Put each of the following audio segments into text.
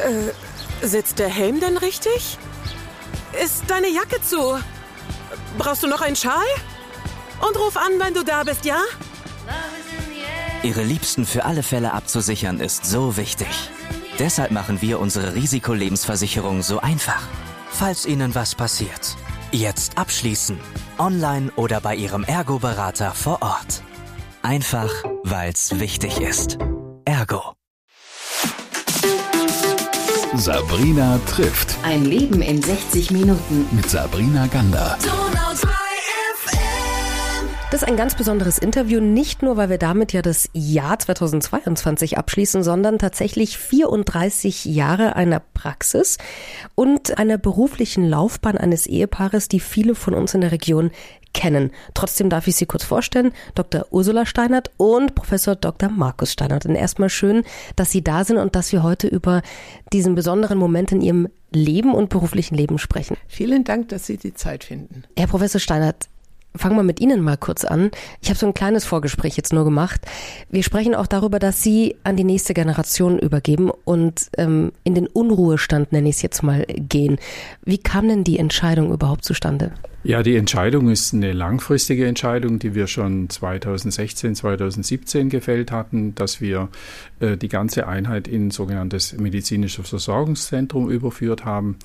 Äh, sitzt der Helm denn richtig? Ist deine Jacke zu? Brauchst du noch einen Schal? Und ruf an, wenn du da bist, ja? Ihre Liebsten für alle Fälle abzusichern ist so wichtig. Deshalb machen wir unsere Risikolebensversicherung so einfach. Falls Ihnen was passiert, jetzt abschließen. Online oder bei Ihrem Ergo-Berater vor Ort. Einfach, weil's wichtig ist. Ergo. Sabrina trifft. Ein Leben in 60 Minuten. Mit Sabrina Gander. Das ist ein ganz besonderes Interview, nicht nur, weil wir damit ja das Jahr 2022 abschließen, sondern tatsächlich 34 Jahre einer Praxis und einer beruflichen Laufbahn eines Ehepaares, die viele von uns in der Region kennen. Trotzdem darf ich Sie kurz vorstellen, Dr. Ursula Steinert und Professor Dr. Markus Steinert. Und erstmal schön, dass Sie da sind und dass wir heute über diesen besonderen Moment in Ihrem Leben und beruflichen Leben sprechen. Vielen Dank, dass Sie die Zeit finden. Herr Professor Steinert, fangen wir mit Ihnen mal kurz an. Ich habe so ein kleines Vorgespräch jetzt nur gemacht. Wir sprechen auch darüber, dass Sie an die nächste Generation übergeben und ähm, in den Unruhestand, nenne ich es jetzt mal, gehen. Wie kam denn die Entscheidung überhaupt zustande? Ja, die Entscheidung ist eine langfristige Entscheidung, die wir schon 2016, 2017 gefällt hatten, dass wir äh, die ganze Einheit in ein sogenanntes medizinisches Versorgungszentrum überführt haben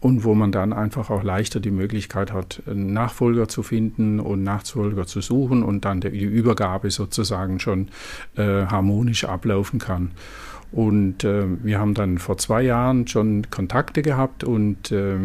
und wo man dann einfach auch leichter die Möglichkeit hat, Nachfolger zu finden und Nachfolger zu suchen und dann die Übergabe sozusagen schon äh, harmonisch ablaufen kann. Und äh, wir haben dann vor zwei Jahren schon Kontakte gehabt und äh,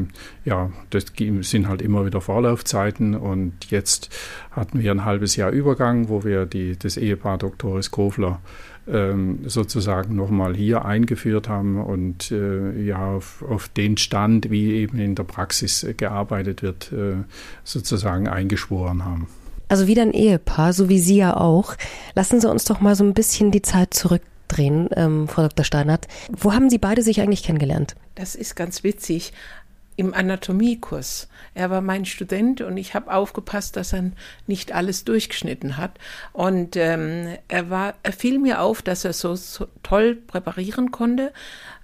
ja, das sind halt immer wieder Vorlaufzeiten. Und jetzt hatten wir ein halbes Jahr Übergang, wo wir die, das Ehepaar Doktoris Kofler ähm, sozusagen nochmal hier eingeführt haben und äh, ja auf, auf, den Stand, wie eben in der Praxis gearbeitet wird, äh, sozusagen eingeschworen haben. Also wieder ein Ehepaar, so wie Sie ja auch. Lassen Sie uns doch mal so ein bisschen die Zeit zurück drehen, ähm, Frau Dr. Steinert. Wo haben Sie beide sich eigentlich kennengelernt? Das ist ganz witzig. Im Anatomiekurs. Er war mein Student und ich habe aufgepasst, dass er nicht alles durchgeschnitten hat. Und ähm, er war, er fiel mir auf, dass er so, so toll präparieren konnte,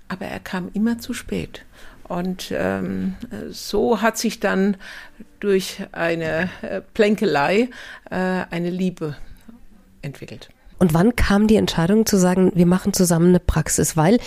aber er kam immer zu spät. Und ähm, so hat sich dann durch eine äh, Plänkelei äh, eine Liebe entwickelt. Und wann kam die Entscheidung zu sagen, wir machen zusammen eine Praxis? Weil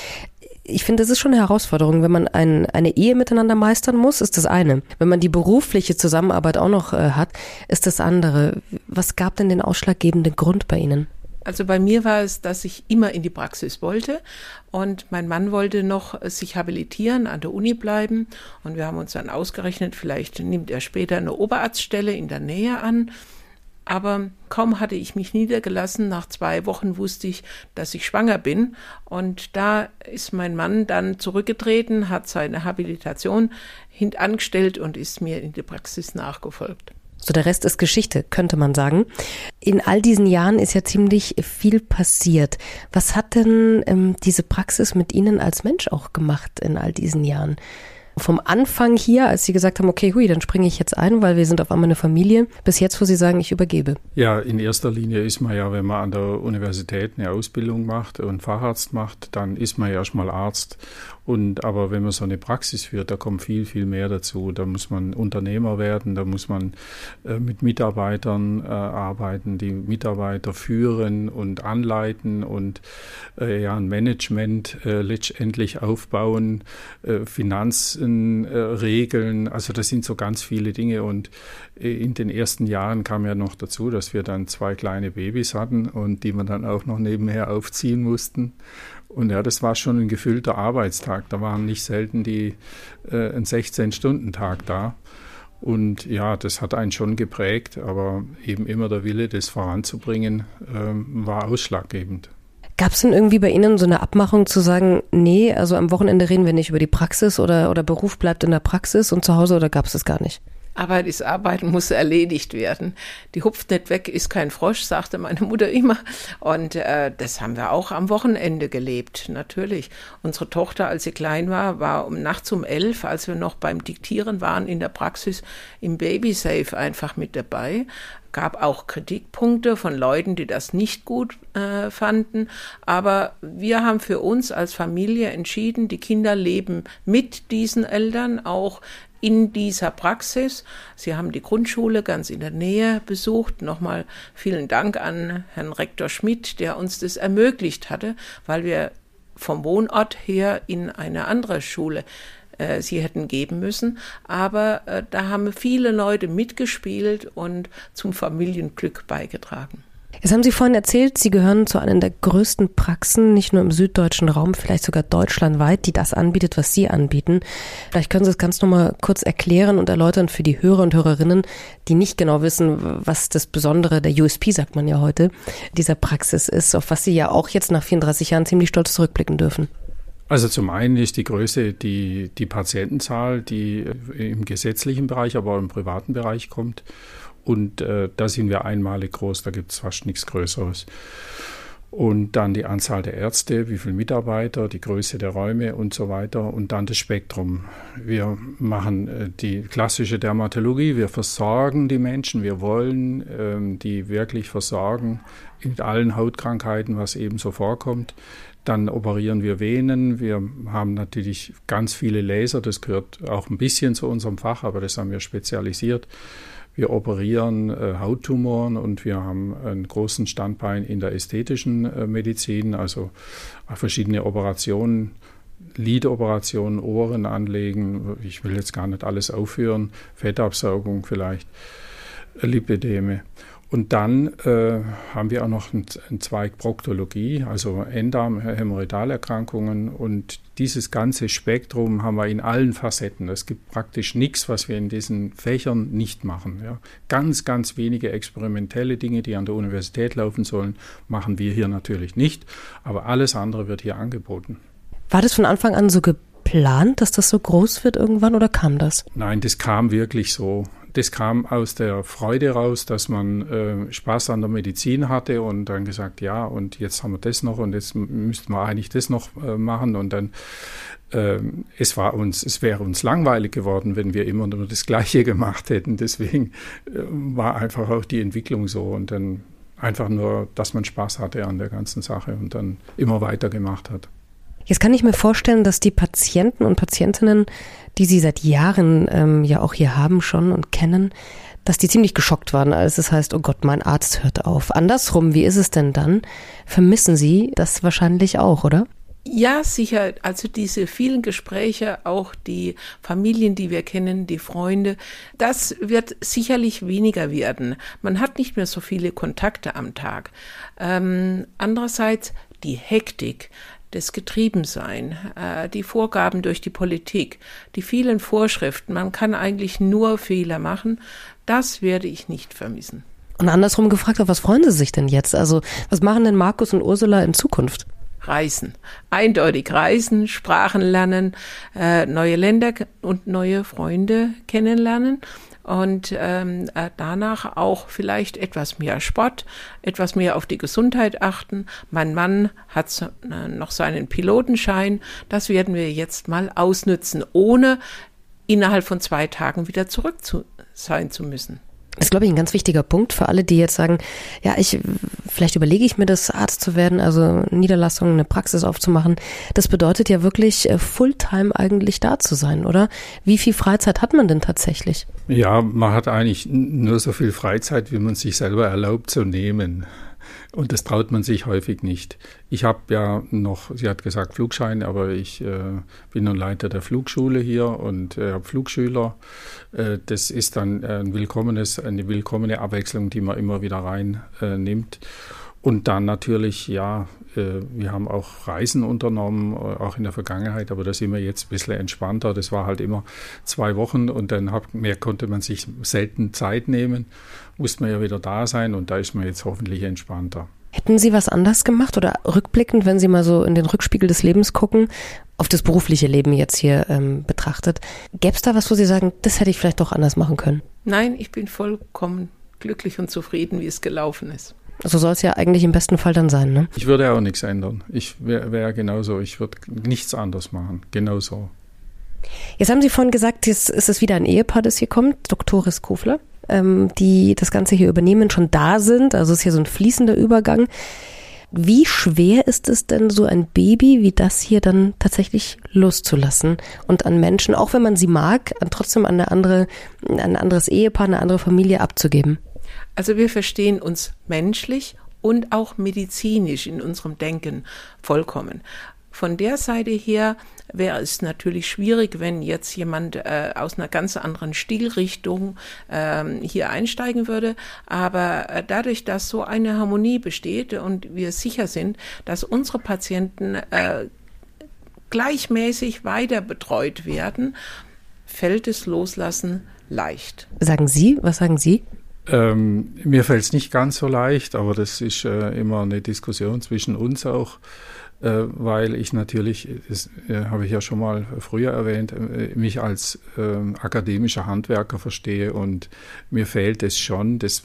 ich finde, das ist schon eine Herausforderung. Wenn man ein, eine Ehe miteinander meistern muss, ist das eine. Wenn man die berufliche Zusammenarbeit auch noch äh, hat, ist das andere. Was gab denn den ausschlaggebenden Grund bei Ihnen? Also bei mir war es, dass ich immer in die Praxis wollte und mein Mann wollte noch sich habilitieren, an der Uni bleiben und wir haben uns dann ausgerechnet, vielleicht nimmt er später eine Oberarztstelle in der Nähe an aber kaum hatte ich mich niedergelassen, nach zwei Wochen wusste ich, dass ich schwanger bin. Und da ist mein Mann dann zurückgetreten, hat seine Habilitation hintangestellt und ist mir in die Praxis nachgefolgt. So der Rest ist Geschichte, könnte man sagen. In all diesen Jahren ist ja ziemlich viel passiert. Was hat denn ähm, diese Praxis mit Ihnen als Mensch auch gemacht in all diesen Jahren? Vom Anfang hier, als Sie gesagt haben, okay, hui, dann springe ich jetzt ein, weil wir sind auf einmal eine Familie, bis jetzt, wo Sie sagen, ich übergebe? Ja, in erster Linie ist man ja, wenn man an der Universität eine Ausbildung macht und Facharzt macht, dann ist man ja erstmal Arzt und aber wenn man so eine Praxis führt, da kommt viel, viel mehr dazu. Da muss man Unternehmer werden, da muss man äh, mit Mitarbeitern äh, arbeiten, die Mitarbeiter führen und anleiten und äh, ja, ein Management äh, letztendlich aufbauen, äh, Finanzen äh, regeln. Also das sind so ganz viele Dinge. Und in den ersten Jahren kam ja noch dazu, dass wir dann zwei kleine Babys hatten und die wir dann auch noch nebenher aufziehen mussten. Und ja, das war schon ein gefüllter Arbeitstag. Da waren nicht selten die äh, ein 16-Stunden-Tag da. Und ja, das hat einen schon geprägt, aber eben immer der Wille, das voranzubringen, ähm, war ausschlaggebend. Gab es denn irgendwie bei Ihnen so eine Abmachung zu sagen, nee, also am Wochenende reden wir nicht über die Praxis oder, oder Beruf bleibt in der Praxis und zu Hause oder gab es das gar nicht? Arbeit ist Arbeit, muss erledigt werden. Die hupft nicht weg, ist kein Frosch, sagte meine Mutter immer. Und äh, das haben wir auch am Wochenende gelebt, natürlich. Unsere Tochter, als sie klein war, war um nachts um elf, als wir noch beim Diktieren waren in der Praxis, im Babysafe einfach mit dabei gab auch Kritikpunkte von Leuten, die das nicht gut äh, fanden. Aber wir haben für uns als Familie entschieden, die Kinder leben mit diesen Eltern auch in dieser Praxis. Sie haben die Grundschule ganz in der Nähe besucht. Nochmal vielen Dank an Herrn Rektor Schmidt, der uns das ermöglicht hatte, weil wir vom Wohnort her in eine andere Schule äh, sie hätten geben müssen. Aber äh, da haben viele Leute mitgespielt und zum Familienglück beigetragen. Jetzt haben Sie vorhin erzählt, Sie gehören zu einer der größten Praxen, nicht nur im süddeutschen Raum, vielleicht sogar deutschlandweit, die das anbietet, was Sie anbieten. Vielleicht können Sie es ganz nochmal kurz erklären und erläutern für die Hörer und Hörerinnen, die nicht genau wissen, was das Besondere, der USP sagt man ja heute, dieser Praxis ist, auf was Sie ja auch jetzt nach 34 Jahren ziemlich stolz zurückblicken dürfen. Also zum einen ist die Größe die, die Patientenzahl, die im gesetzlichen Bereich, aber auch im privaten Bereich kommt. Und äh, da sind wir einmalig groß, da gibt es fast nichts Größeres. Und dann die Anzahl der Ärzte, wie viele Mitarbeiter, die Größe der Räume und so weiter. Und dann das Spektrum. Wir machen äh, die klassische Dermatologie, wir versorgen die Menschen, wir wollen ähm, die wirklich versorgen mit allen Hautkrankheiten, was eben so vorkommt. Dann operieren wir Venen. Wir haben natürlich ganz viele Laser. Das gehört auch ein bisschen zu unserem Fach, aber das haben wir spezialisiert. Wir operieren äh, Hauttumoren und wir haben einen großen Standbein in der ästhetischen äh, Medizin, also verschiedene Operationen, Lidoperationen, Ohren anlegen. Ich will jetzt gar nicht alles aufführen. Fettabsaugung vielleicht, Lipideme. Und dann äh, haben wir auch noch einen, einen Zweig Proktologie, also Enddarm-Hämorrhoidalerkrankungen. Und dieses ganze Spektrum haben wir in allen Facetten. Es gibt praktisch nichts, was wir in diesen Fächern nicht machen. Ja. Ganz, ganz wenige experimentelle Dinge, die an der Universität laufen sollen, machen wir hier natürlich nicht. Aber alles andere wird hier angeboten. War das von Anfang an so geplant, dass das so groß wird irgendwann oder kam das? Nein, das kam wirklich so das kam aus der Freude raus, dass man äh, Spaß an der Medizin hatte und dann gesagt, ja, und jetzt haben wir das noch und jetzt müssten wir eigentlich das noch äh, machen und dann äh, es war uns, es wäre uns langweilig geworden, wenn wir immer nur das Gleiche gemacht hätten. Deswegen äh, war einfach auch die Entwicklung so und dann einfach nur, dass man Spaß hatte an der ganzen Sache und dann immer weitergemacht hat. Jetzt kann ich mir vorstellen, dass die Patienten und Patientinnen, die Sie seit Jahren ähm, ja auch hier haben schon und kennen, dass die ziemlich geschockt waren, als es heißt, oh Gott, mein Arzt hört auf. Andersrum, wie ist es denn dann? Vermissen Sie das wahrscheinlich auch, oder? Ja, sicher. Also diese vielen Gespräche, auch die Familien, die wir kennen, die Freunde, das wird sicherlich weniger werden. Man hat nicht mehr so viele Kontakte am Tag. Ähm, andererseits die Hektik, das Getriebensein, äh, die Vorgaben durch die Politik, die vielen Vorschriften, man kann eigentlich nur Fehler machen, das werde ich nicht vermissen. Und andersrum gefragt, auf was freuen Sie sich denn jetzt? Also, was machen denn Markus und Ursula in Zukunft? Reisen. Eindeutig reisen, Sprachen lernen, äh, neue Länder und neue Freunde kennenlernen und ähm, äh, danach auch vielleicht etwas mehr Sport, etwas mehr auf die Gesundheit achten. Mein Mann hat äh, noch seinen Pilotenschein. Das werden wir jetzt mal ausnützen, ohne innerhalb von zwei Tagen wieder zurück zu sein zu müssen. Das ist, glaube ich, ein ganz wichtiger Punkt für alle, die jetzt sagen, ja, ich, vielleicht überlege ich mir das, Arzt zu werden, also Niederlassung, eine Praxis aufzumachen. Das bedeutet ja wirklich, äh, Fulltime eigentlich da zu sein, oder? Wie viel Freizeit hat man denn tatsächlich? Ja, man hat eigentlich nur so viel Freizeit, wie man sich selber erlaubt zu nehmen. Und das traut man sich häufig nicht. Ich habe ja noch, sie hat gesagt Flugschein, aber ich äh, bin nun Leiter der Flugschule hier und äh, habe Flugschüler. Äh, das ist dann ein willkommenes, eine willkommene Abwechslung, die man immer wieder reinnimmt. Äh, und dann natürlich, ja, äh, wir haben auch Reisen unternommen, äh, auch in der Vergangenheit, aber da sind wir jetzt ein bisschen entspannter. Das war halt immer zwei Wochen und dann hab, mehr konnte man sich selten Zeit nehmen, musste man ja wieder da sein und da ist man jetzt hoffentlich entspannter. Hätten Sie was anders gemacht oder rückblickend, wenn Sie mal so in den Rückspiegel des Lebens gucken, auf das berufliche Leben jetzt hier ähm, betrachtet, gäbe es da was, wo Sie sagen, das hätte ich vielleicht doch anders machen können? Nein, ich bin vollkommen glücklich und zufrieden, wie es gelaufen ist. So soll es ja eigentlich im besten Fall dann sein, ne? Ich würde auch nichts ändern. Ich wäre wär genauso. Ich würde nichts anders machen. Genauso. Jetzt haben Sie vorhin gesagt, jetzt ist es wieder ein Ehepaar, das hier kommt, Doktoris Kofler. ähm, die das Ganze hier übernehmen, schon da sind. Also es ist hier so ein fließender Übergang. Wie schwer ist es denn, so ein Baby wie das hier dann tatsächlich loszulassen und an Menschen, auch wenn man sie mag, trotzdem an eine andere, ein anderes Ehepaar, eine andere Familie abzugeben? Also wir verstehen uns menschlich und auch medizinisch in unserem Denken vollkommen. Von der Seite her wäre es natürlich schwierig, wenn jetzt jemand äh, aus einer ganz anderen Stilrichtung ähm, hier einsteigen würde. Aber äh, dadurch, dass so eine Harmonie besteht und wir sicher sind, dass unsere Patienten äh, gleichmäßig weiter betreut werden, fällt es Loslassen leicht. Sagen Sie, was sagen Sie? Ähm, mir fällt es nicht ganz so leicht, aber das ist äh, immer eine Diskussion zwischen uns auch. Äh, weil ich natürlich, das äh, habe ich ja schon mal früher erwähnt, äh, mich als ähm, akademischer Handwerker verstehe und mir fehlt es schon, das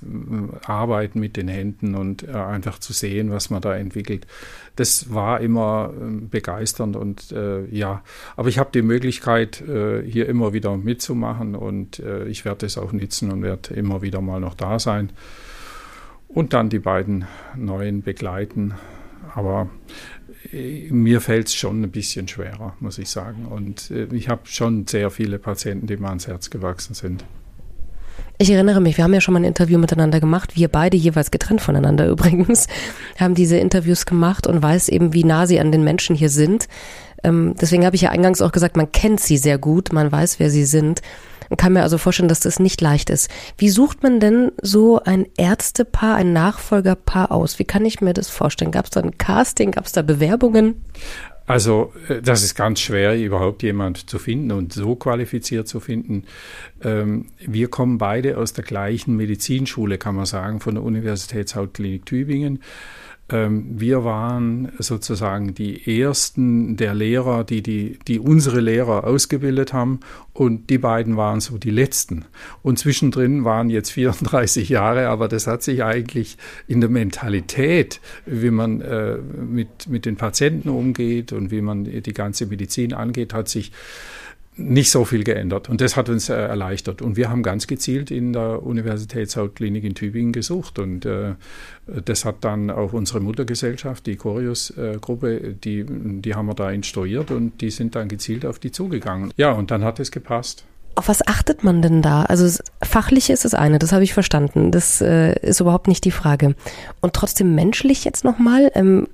Arbeiten mit den Händen und einfach zu sehen, was man da entwickelt. Das war immer ähm, begeisternd und ja, aber ich habe die Möglichkeit, hier immer wieder mitzumachen und ich werde es auch nützen und werde immer wieder mal noch da sein und dann die beiden neuen begleiten. Aber mir fällt es schon ein bisschen schwerer, muss ich sagen. Und äh, ich habe schon sehr viele Patienten, die mir ans Herz gewachsen sind. Ich erinnere mich, wir haben ja schon mal ein Interview miteinander gemacht, wir beide jeweils getrennt voneinander übrigens, haben diese Interviews gemacht und weiß eben, wie nah sie an den Menschen hier sind. Ähm, deswegen habe ich ja eingangs auch gesagt, man kennt sie sehr gut, man weiß, wer sie sind. Kann mir also vorstellen, dass das nicht leicht ist. Wie sucht man denn so ein Ärztepaar, ein Nachfolgerpaar aus? Wie kann ich mir das vorstellen? Gab es da ein Casting? Gab es da Bewerbungen? Also äh, das ist ganz schwer, überhaupt jemand zu finden und so qualifiziert zu finden. Ähm, wir kommen beide aus der gleichen Medizinschule, kann man sagen, von der Universitätshautklinik Tübingen. Ähm, wir waren sozusagen die ersten der Lehrer, die, die, die unsere Lehrer ausgebildet haben und die beiden waren so die letzten. Und zwischendrin waren jetzt 34 Jahre, aber das hat sich eigentlich in der Mentalität, wie man äh, mit, mit den Patienten umgeht und wie man die ganze Medizin angeht, hat sich nicht so viel geändert und das hat uns äh, erleichtert. Und wir haben ganz gezielt in der Universitätshautklinik in Tübingen gesucht und äh, das hat dann auch unsere Muttergesellschaft, die Corius-Gruppe, äh, die, die haben wir da instruiert und die sind dann gezielt auf die zugegangen. Ja, und dann hat es gepasst. Auf was achtet man denn da? Also fachlich ist das eine, das habe ich verstanden. Das äh, ist überhaupt nicht die Frage. Und trotzdem menschlich jetzt nochmal, ähm,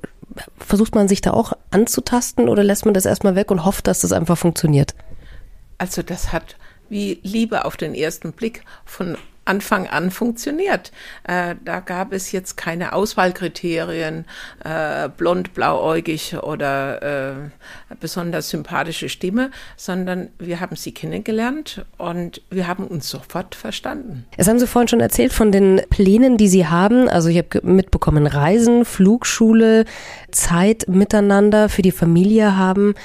versucht man sich da auch anzutasten oder lässt man das erstmal weg und hofft, dass das einfach funktioniert? Also das hat wie Liebe auf den ersten Blick von Anfang an funktioniert. Äh, da gab es jetzt keine Auswahlkriterien, äh, blond, blauäugig oder äh, besonders sympathische Stimme, sondern wir haben sie kennengelernt und wir haben uns sofort verstanden. Es haben Sie vorhin schon erzählt von den Plänen, die Sie haben. Also ich habe mitbekommen, Reisen, Flugschule, Zeit miteinander für die Familie haben.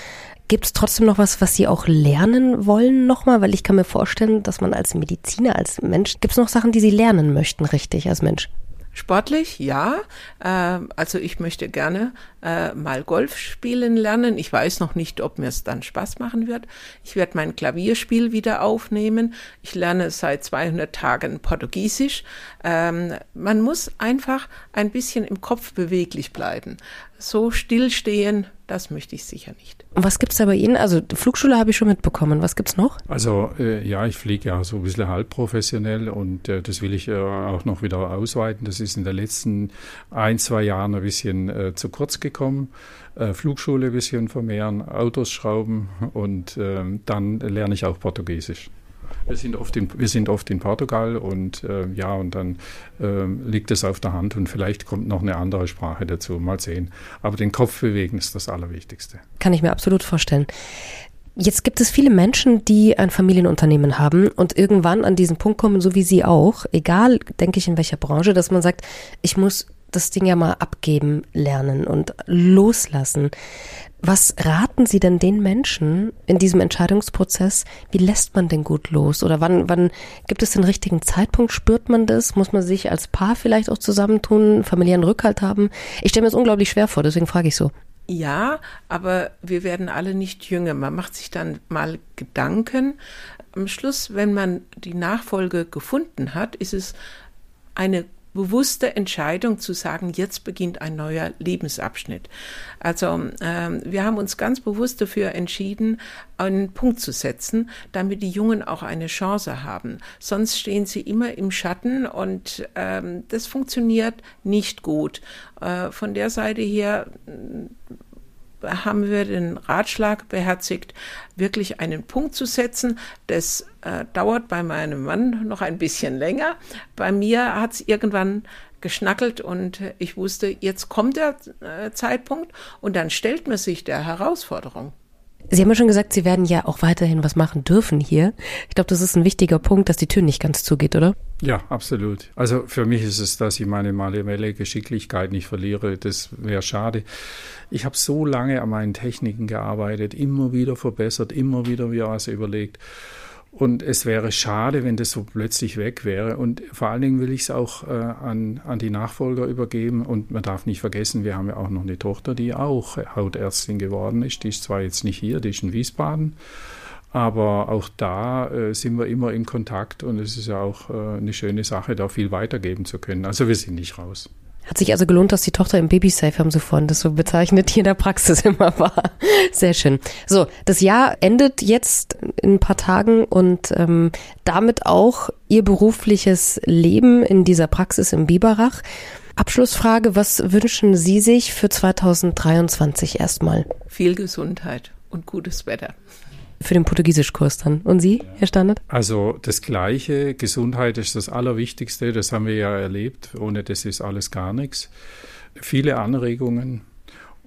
Gibt es trotzdem noch was, was Sie auch lernen wollen nochmal? Weil ich kann mir vorstellen, dass man als Mediziner, als Mensch, gibt es noch Sachen, die Sie lernen möchten, richtig, als Mensch? Sportlich, ja. Äh, also ich möchte gerne äh, mal Golf spielen lernen. Ich weiß noch nicht, ob mir es dann Spaß machen wird. Ich werde mein Klavierspiel wieder aufnehmen. Ich lerne seit 200 Tagen Portugiesisch. Ähm, man muss einfach ein bisschen im Kopf beweglich bleiben. So stillstehen das möchte ich sicher nicht. Und was gibt es da bei Ihnen? Also Flugschule habe ich schon mitbekommen. Was gibt es noch? Also äh, ja, ich fliege ja so ein bisschen halbprofessionell und äh, das will ich äh, auch noch wieder ausweiten. Das ist in den letzten ein, zwei Jahren ein bisschen äh, zu kurz gekommen. Äh, Flugschule ein bisschen vermehren, Autos schrauben und ähm, dann lerne ich auch Portugiesisch. Wir sind oft in, wir sind oft in Portugal und äh, ja, und dann äh, liegt es auf der Hand und vielleicht kommt noch eine andere Sprache dazu. Mal sehen. Aber den Kopf bewegen ist das Allerwichtigste. Kann ich mir absolut vorstellen. Jetzt gibt es viele Menschen, die ein Familienunternehmen haben und irgendwann an diesen Punkt kommen, so wie Sie auch, egal, denke ich, in welcher Branche, dass man sagt, ich muss das Ding ja mal abgeben lernen und loslassen. Was raten Sie denn den Menschen in diesem Entscheidungsprozess? Wie lässt man denn gut los? Oder wann, wann gibt es den richtigen Zeitpunkt? Spürt man das? Muss man sich als Paar vielleicht auch zusammentun, familiären Rückhalt haben? Ich stelle mir das unglaublich schwer vor, deswegen frage ich so. Ja, aber wir werden alle nicht jünger. Man macht sich dann mal Gedanken. Am Schluss, wenn man die Nachfolge gefunden hat, ist es eine bewusste Entscheidung zu sagen, jetzt beginnt ein neuer Lebensabschnitt. Also ähm, wir haben uns ganz bewusst dafür entschieden, einen Punkt zu setzen, damit die Jungen auch eine Chance haben. Sonst stehen sie immer im Schatten und ähm, das funktioniert nicht gut. Äh, von der Seite her haben wir den Ratschlag beherzigt, wirklich einen Punkt zu setzen. Das äh, dauert bei meinem Mann noch ein bisschen länger. Bei mir hat es irgendwann geschnackelt und ich wusste, jetzt kommt der äh, Zeitpunkt und dann stellt man sich der Herausforderung. Sie haben ja schon gesagt, Sie werden ja auch weiterhin was machen dürfen hier. Ich glaube, das ist ein wichtiger Punkt, dass die Tür nicht ganz zugeht, oder? Ja, absolut. Also für mich ist es, dass ich meine manuelle Geschicklichkeit nicht verliere. Das wäre schade. Ich habe so lange an meinen Techniken gearbeitet, immer wieder verbessert, immer wieder mir was überlegt. Und es wäre schade, wenn das so plötzlich weg wäre. Und vor allen Dingen will ich es auch äh, an, an die Nachfolger übergeben. Und man darf nicht vergessen, wir haben ja auch noch eine Tochter, die auch Hautärztin geworden ist. Die ist zwar jetzt nicht hier, die ist in Wiesbaden. Aber auch da äh, sind wir immer in Kontakt und es ist ja auch äh, eine schöne Sache, da viel weitergeben zu können. Also wir sind nicht raus. Hat sich also gelohnt, dass die Tochter im Babysafe, haben sie vorhin das so bezeichnet, hier in der Praxis immer war. Sehr schön. So, das Jahr endet jetzt in ein paar Tagen und ähm, damit auch Ihr berufliches Leben in dieser Praxis im Biberach. Abschlussfrage, was wünschen Sie sich für 2023 erstmal? Viel Gesundheit und gutes Wetter für den Portugiesischkurs dann. Und Sie, Herr Standard? Also das Gleiche. Gesundheit ist das Allerwichtigste. Das haben wir ja erlebt. Ohne das ist alles gar nichts. Viele Anregungen.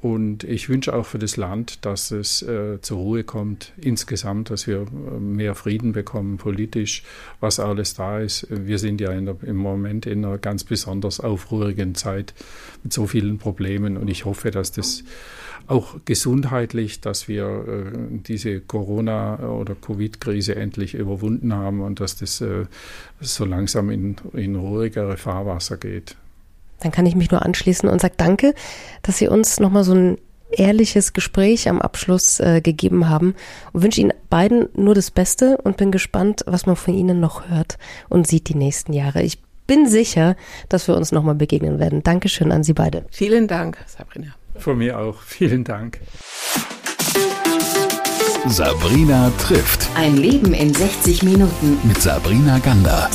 Und ich wünsche auch für das Land, dass es äh, zur Ruhe kommt, insgesamt, dass wir äh, mehr Frieden bekommen, politisch, was alles da ist. Wir sind ja der, im Moment in einer ganz besonders aufruhrigen Zeit mit so vielen Problemen und ich hoffe, dass das auch gesundheitlich, dass wir äh, diese Corona- oder Covid-Krise endlich überwunden haben und dass das äh, so langsam in, in ruhigere Fahrwasser geht. Dann kann ich mich nur anschließen und sage danke, dass Sie uns nochmal so ein ehrliches Gespräch am Abschluss äh, gegeben haben und wünsche Ihnen beiden nur das Beste und bin gespannt, was man von Ihnen noch hört und sieht die nächsten Jahre. Ich bin sicher, dass wir uns nochmal begegnen werden. Dankeschön an Sie beide. Vielen Dank, Sabrina. Von mir auch. Vielen Dank. Sabrina trifft. Ein Leben in 60 Minuten. Mit Sabrina Gander.